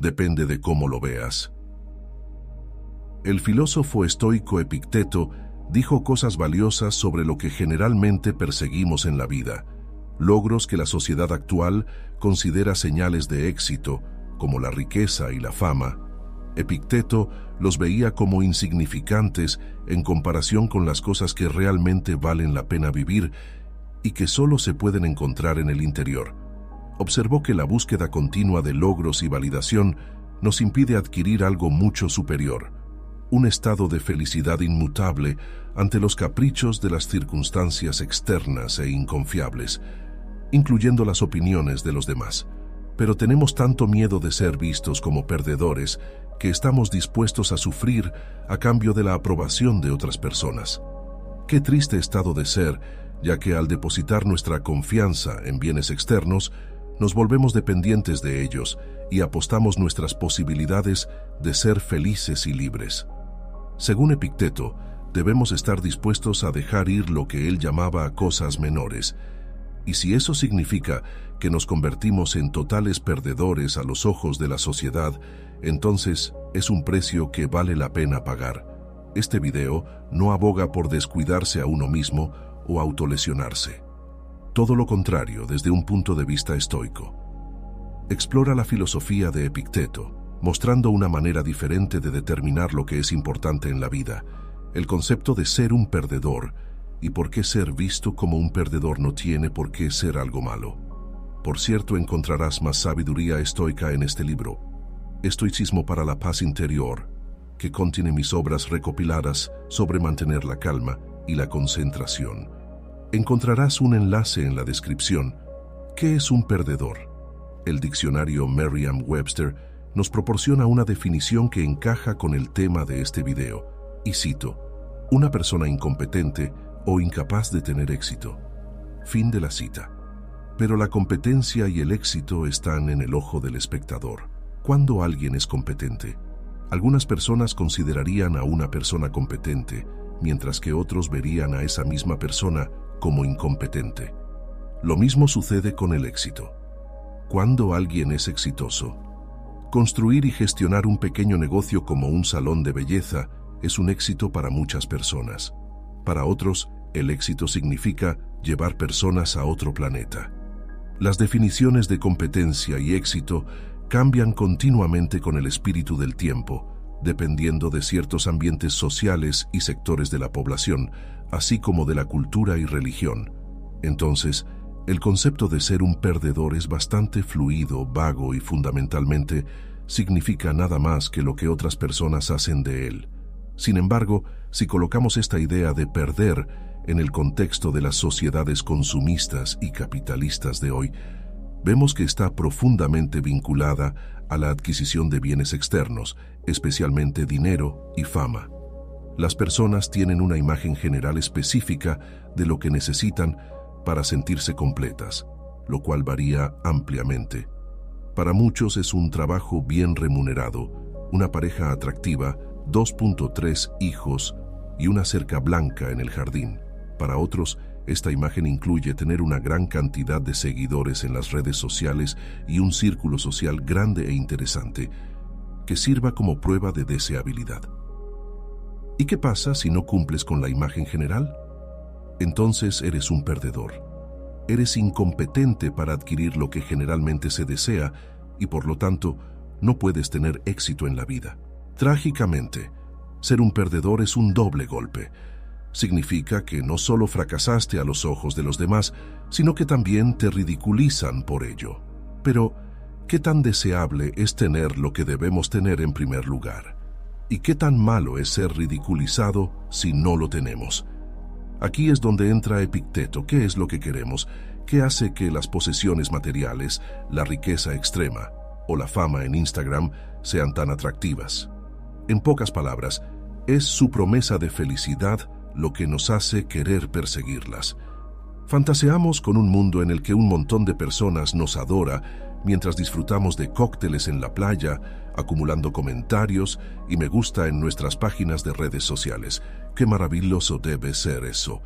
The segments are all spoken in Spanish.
depende de cómo lo veas. El filósofo estoico Epicteto dijo cosas valiosas sobre lo que generalmente perseguimos en la vida, logros que la sociedad actual considera señales de éxito, como la riqueza y la fama. Epicteto los veía como insignificantes en comparación con las cosas que realmente valen la pena vivir y que solo se pueden encontrar en el interior. Observó que la búsqueda continua de logros y validación nos impide adquirir algo mucho superior, un estado de felicidad inmutable ante los caprichos de las circunstancias externas e inconfiables, incluyendo las opiniones de los demás. Pero tenemos tanto miedo de ser vistos como perdedores que estamos dispuestos a sufrir a cambio de la aprobación de otras personas. Qué triste estado de ser, ya que al depositar nuestra confianza en bienes externos, nos volvemos dependientes de ellos y apostamos nuestras posibilidades de ser felices y libres. Según Epicteto, debemos estar dispuestos a dejar ir lo que él llamaba cosas menores, y si eso significa que nos convertimos en totales perdedores a los ojos de la sociedad, entonces es un precio que vale la pena pagar. Este video no aboga por descuidarse a uno mismo o autolesionarse. Todo lo contrario desde un punto de vista estoico. Explora la filosofía de Epicteto, mostrando una manera diferente de determinar lo que es importante en la vida, el concepto de ser un perdedor y por qué ser visto como un perdedor no tiene por qué ser algo malo. Por cierto, encontrarás más sabiduría estoica en este libro, Estoicismo para la paz interior, que contiene mis obras recopiladas sobre mantener la calma y la concentración. Encontrarás un enlace en la descripción. ¿Qué es un perdedor? El diccionario Merriam-Webster nos proporciona una definición que encaja con el tema de este video, y cito, una persona incompetente o incapaz de tener éxito. Fin de la cita. Pero la competencia y el éxito están en el ojo del espectador. ¿Cuándo alguien es competente? Algunas personas considerarían a una persona competente, mientras que otros verían a esa misma persona como incompetente. Lo mismo sucede con el éxito. ¿Cuándo alguien es exitoso? Construir y gestionar un pequeño negocio como un salón de belleza es un éxito para muchas personas. Para otros, el éxito significa llevar personas a otro planeta. Las definiciones de competencia y éxito cambian continuamente con el espíritu del tiempo, dependiendo de ciertos ambientes sociales y sectores de la población, así como de la cultura y religión. Entonces, el concepto de ser un perdedor es bastante fluido, vago y fundamentalmente significa nada más que lo que otras personas hacen de él. Sin embargo, si colocamos esta idea de perder en el contexto de las sociedades consumistas y capitalistas de hoy, vemos que está profundamente vinculada a la adquisición de bienes externos, especialmente dinero y fama. Las personas tienen una imagen general específica de lo que necesitan para sentirse completas, lo cual varía ampliamente. Para muchos es un trabajo bien remunerado, una pareja atractiva, 2.3 hijos y una cerca blanca en el jardín. Para otros, esta imagen incluye tener una gran cantidad de seguidores en las redes sociales y un círculo social grande e interesante que sirva como prueba de deseabilidad. ¿Y qué pasa si no cumples con la imagen general? entonces eres un perdedor. Eres incompetente para adquirir lo que generalmente se desea y por lo tanto no puedes tener éxito en la vida. Trágicamente, ser un perdedor es un doble golpe. Significa que no solo fracasaste a los ojos de los demás, sino que también te ridiculizan por ello. Pero, ¿qué tan deseable es tener lo que debemos tener en primer lugar? ¿Y qué tan malo es ser ridiculizado si no lo tenemos? Aquí es donde entra Epicteto. ¿Qué es lo que queremos? ¿Qué hace que las posesiones materiales, la riqueza extrema o la fama en Instagram sean tan atractivas? En pocas palabras, es su promesa de felicidad lo que nos hace querer perseguirlas. Fantaseamos con un mundo en el que un montón de personas nos adora mientras disfrutamos de cócteles en la playa, acumulando comentarios y me gusta en nuestras páginas de redes sociales. Qué maravilloso debe ser eso.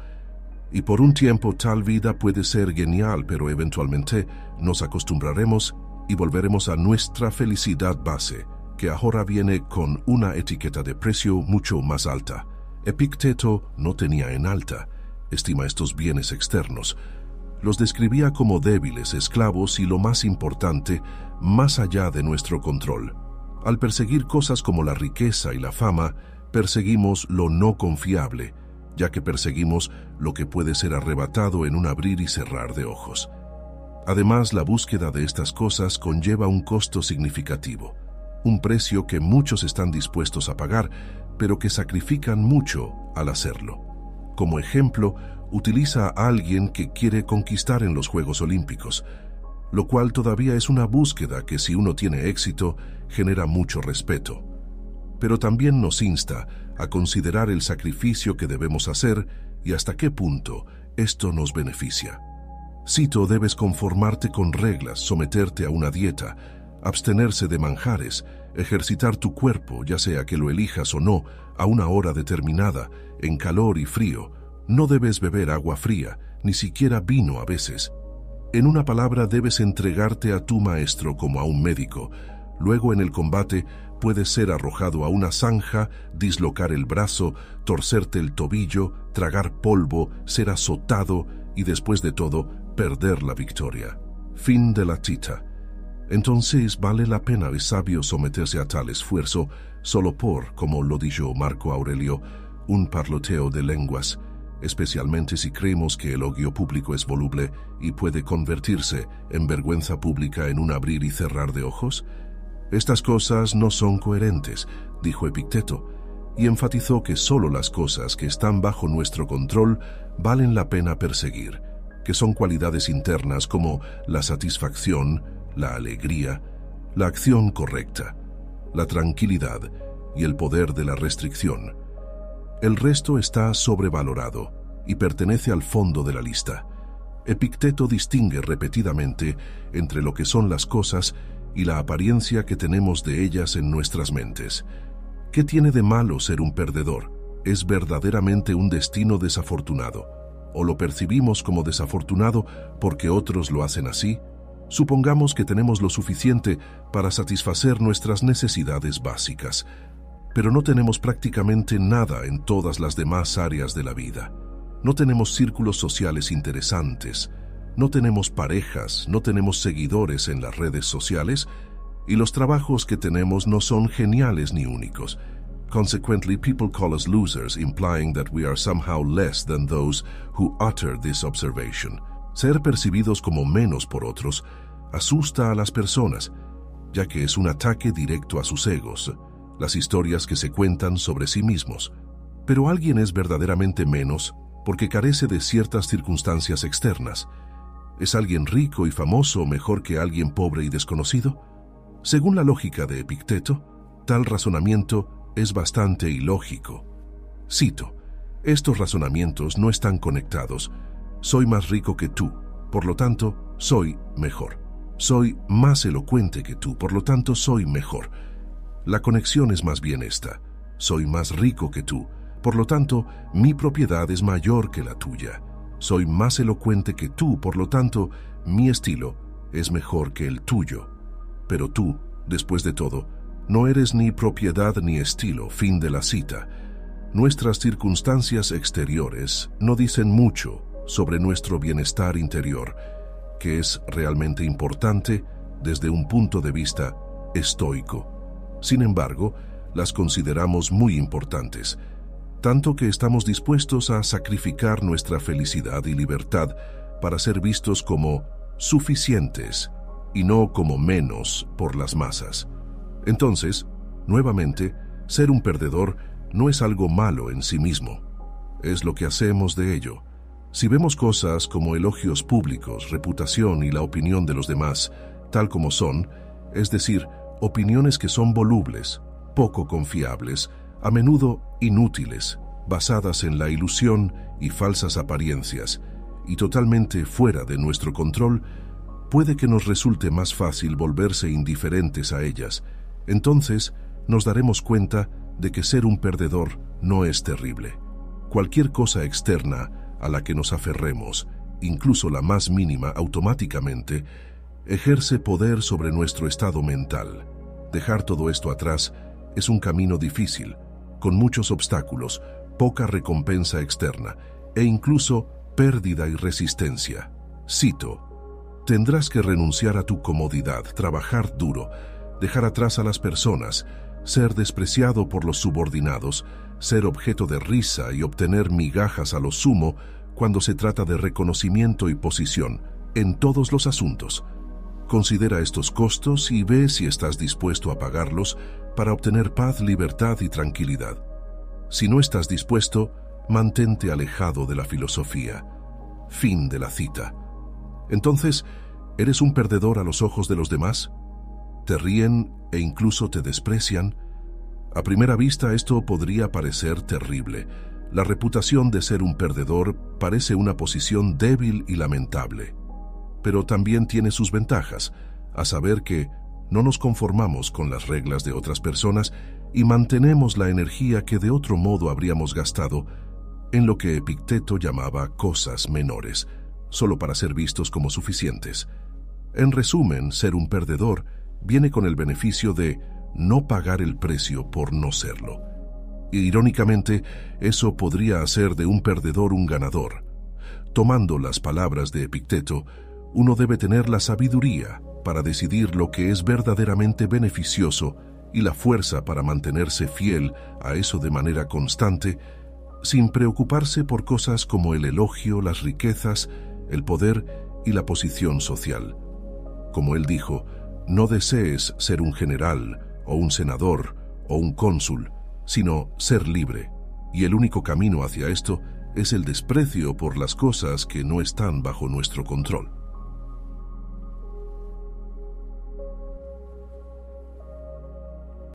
Y por un tiempo tal vida puede ser genial, pero eventualmente nos acostumbraremos y volveremos a nuestra felicidad base, que ahora viene con una etiqueta de precio mucho más alta. Epicteto no tenía en alta, estima estos bienes externos. Los describía como débiles, esclavos y lo más importante, más allá de nuestro control. Al perseguir cosas como la riqueza y la fama, perseguimos lo no confiable, ya que perseguimos lo que puede ser arrebatado en un abrir y cerrar de ojos. Además, la búsqueda de estas cosas conlleva un costo significativo, un precio que muchos están dispuestos a pagar, pero que sacrifican mucho al hacerlo. Como ejemplo, utiliza a alguien que quiere conquistar en los Juegos Olímpicos, lo cual todavía es una búsqueda que si uno tiene éxito genera mucho respeto. Pero también nos insta a considerar el sacrificio que debemos hacer y hasta qué punto esto nos beneficia. Cito, debes conformarte con reglas, someterte a una dieta, abstenerse de manjares, ejercitar tu cuerpo, ya sea que lo elijas o no, a una hora determinada, en calor y frío. No debes beber agua fría, ni siquiera vino a veces. En una palabra, debes entregarte a tu maestro como a un médico. Luego en el combate puedes ser arrojado a una zanja, dislocar el brazo, torcerte el tobillo, tragar polvo, ser azotado y después de todo, perder la victoria. Fin de la cita. Entonces vale la pena y sabio someterse a tal esfuerzo solo por, como lo dijo Marco Aurelio, un parloteo de lenguas, especialmente si creemos que el odio público es voluble y puede convertirse en vergüenza pública en un abrir y cerrar de ojos? Estas cosas no son coherentes, dijo Epicteto, y enfatizó que solo las cosas que están bajo nuestro control valen la pena perseguir, que son cualidades internas como la satisfacción, la alegría, la acción correcta, la tranquilidad y el poder de la restricción. El resto está sobrevalorado y pertenece al fondo de la lista. Epicteto distingue repetidamente entre lo que son las cosas y la apariencia que tenemos de ellas en nuestras mentes. ¿Qué tiene de malo ser un perdedor? ¿Es verdaderamente un destino desafortunado? ¿O lo percibimos como desafortunado porque otros lo hacen así? Supongamos que tenemos lo suficiente para satisfacer nuestras necesidades básicas, pero no tenemos prácticamente nada en todas las demás áreas de la vida. No tenemos círculos sociales interesantes, no tenemos parejas, no tenemos seguidores en las redes sociales y los trabajos que tenemos no son geniales ni únicos. Consequently, people call us losers, implying that we are somehow less than those who utter this observation. Ser percibidos como menos por otros asusta a las personas, ya que es un ataque directo a sus egos, las historias que se cuentan sobre sí mismos. Pero alguien es verdaderamente menos porque carece de ciertas circunstancias externas. ¿Es alguien rico y famoso mejor que alguien pobre y desconocido? Según la lógica de Epicteto, tal razonamiento es bastante ilógico. Cito, estos razonamientos no están conectados. Soy más rico que tú, por lo tanto, soy mejor. Soy más elocuente que tú, por lo tanto, soy mejor. La conexión es más bien esta. Soy más rico que tú, por lo tanto, mi propiedad es mayor que la tuya. Soy más elocuente que tú, por lo tanto, mi estilo es mejor que el tuyo. Pero tú, después de todo, no eres ni propiedad ni estilo, fin de la cita. Nuestras circunstancias exteriores no dicen mucho sobre nuestro bienestar interior, que es realmente importante desde un punto de vista estoico. Sin embargo, las consideramos muy importantes, tanto que estamos dispuestos a sacrificar nuestra felicidad y libertad para ser vistos como suficientes y no como menos por las masas. Entonces, nuevamente, ser un perdedor no es algo malo en sí mismo. Es lo que hacemos de ello. Si vemos cosas como elogios públicos, reputación y la opinión de los demás, tal como son, es decir, opiniones que son volubles, poco confiables, a menudo inútiles, basadas en la ilusión y falsas apariencias, y totalmente fuera de nuestro control, puede que nos resulte más fácil volverse indiferentes a ellas. Entonces nos daremos cuenta de que ser un perdedor no es terrible. Cualquier cosa externa a la que nos aferremos, incluso la más mínima automáticamente, ejerce poder sobre nuestro estado mental. Dejar todo esto atrás es un camino difícil, con muchos obstáculos, poca recompensa externa e incluso pérdida y resistencia. Cito, tendrás que renunciar a tu comodidad, trabajar duro, dejar atrás a las personas, ser despreciado por los subordinados, ser objeto de risa y obtener migajas a lo sumo cuando se trata de reconocimiento y posición en todos los asuntos. Considera estos costos y ve si estás dispuesto a pagarlos para obtener paz, libertad y tranquilidad. Si no estás dispuesto, mantente alejado de la filosofía. Fin de la cita. Entonces, ¿eres un perdedor a los ojos de los demás? ¿Te ríen e incluso te desprecian? A primera vista esto podría parecer terrible. La reputación de ser un perdedor parece una posición débil y lamentable pero también tiene sus ventajas, a saber que no nos conformamos con las reglas de otras personas y mantenemos la energía que de otro modo habríamos gastado en lo que Epicteto llamaba cosas menores, solo para ser vistos como suficientes. En resumen, ser un perdedor viene con el beneficio de no pagar el precio por no serlo. Irónicamente, eso podría hacer de un perdedor un ganador. Tomando las palabras de Epicteto, uno debe tener la sabiduría para decidir lo que es verdaderamente beneficioso y la fuerza para mantenerse fiel a eso de manera constante, sin preocuparse por cosas como el elogio, las riquezas, el poder y la posición social. Como él dijo, no desees ser un general o un senador o un cónsul, sino ser libre, y el único camino hacia esto es el desprecio por las cosas que no están bajo nuestro control.